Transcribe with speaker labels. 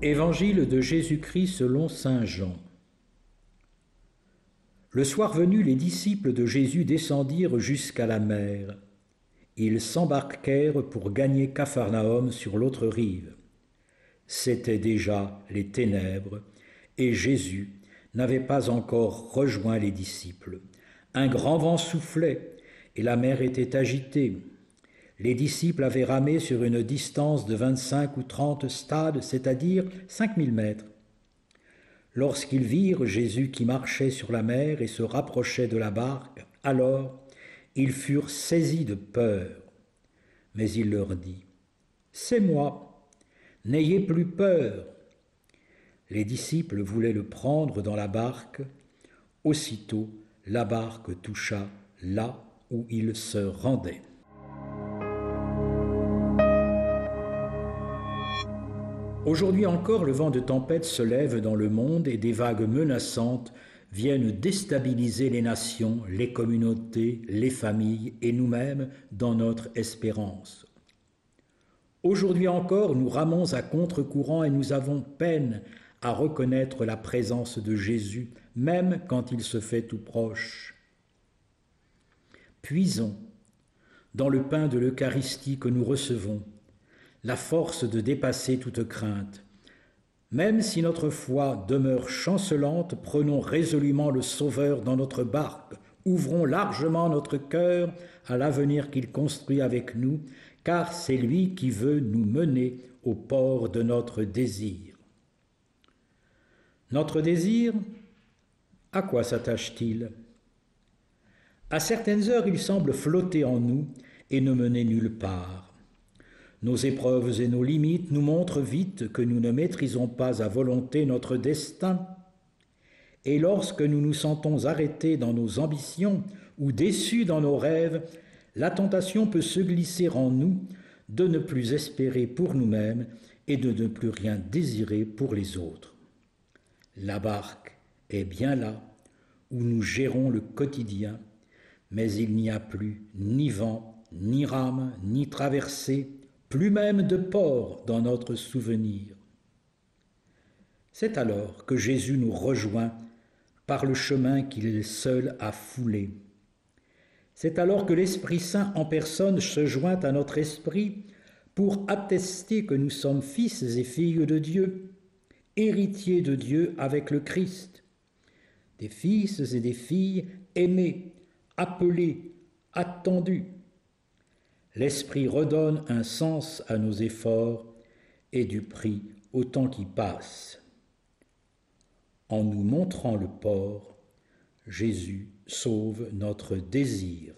Speaker 1: Évangile de Jésus-Christ selon Saint Jean. Le soir venu, les disciples de Jésus descendirent jusqu'à la mer. Ils s'embarquèrent pour gagner Capharnaüm sur l'autre rive. C'étaient déjà les ténèbres, et Jésus n'avait pas encore rejoint les disciples. Un grand vent soufflait, et la mer était agitée. Les disciples avaient ramé sur une distance de 25 ou 30 stades, c'est-à-dire 5000 mètres. Lorsqu'ils virent Jésus qui marchait sur la mer et se rapprochait de la barque, alors ils furent saisis de peur. Mais il leur dit, C'est moi, n'ayez plus peur. Les disciples voulaient le prendre dans la barque. Aussitôt, la barque toucha là où il se rendait. Aujourd'hui encore, le vent de tempête se lève dans le monde et des vagues menaçantes viennent déstabiliser les nations, les communautés, les familles et nous-mêmes dans notre espérance. Aujourd'hui encore, nous ramons à contre-courant et nous avons peine à reconnaître la présence de Jésus, même quand il se fait tout proche. Puisons dans le pain de l'Eucharistie que nous recevons la force de dépasser toute crainte. Même si notre foi demeure chancelante, prenons résolument le Sauveur dans notre barque, ouvrons largement notre cœur à l'avenir qu'il construit avec nous, car c'est lui qui veut nous mener au port de notre désir. Notre désir, à quoi s'attache-t-il? À certaines heures, il semble flotter en nous et ne mener nulle part. Nos épreuves et nos limites nous montrent vite que nous ne maîtrisons pas à volonté notre destin. Et lorsque nous nous sentons arrêtés dans nos ambitions ou déçus dans nos rêves, la tentation peut se glisser en nous de ne plus espérer pour nous-mêmes et de ne plus rien désirer pour les autres. La barque est bien là où nous gérons le quotidien, mais il n'y a plus ni vent, ni rame, ni traversée, plus même de port dans notre souvenir. C'est alors que Jésus nous rejoint par le chemin qu'il seul a foulé. C'est alors que l'Esprit Saint en personne se joint à notre esprit pour attester que nous sommes fils et filles de Dieu, héritiers de Dieu avec le Christ, des fils et des filles aimés, appelés, attendus, l'Esprit redonne un sens à nos efforts et du prix au temps qui passe. En nous montrant le port, Jésus sauve notre désir.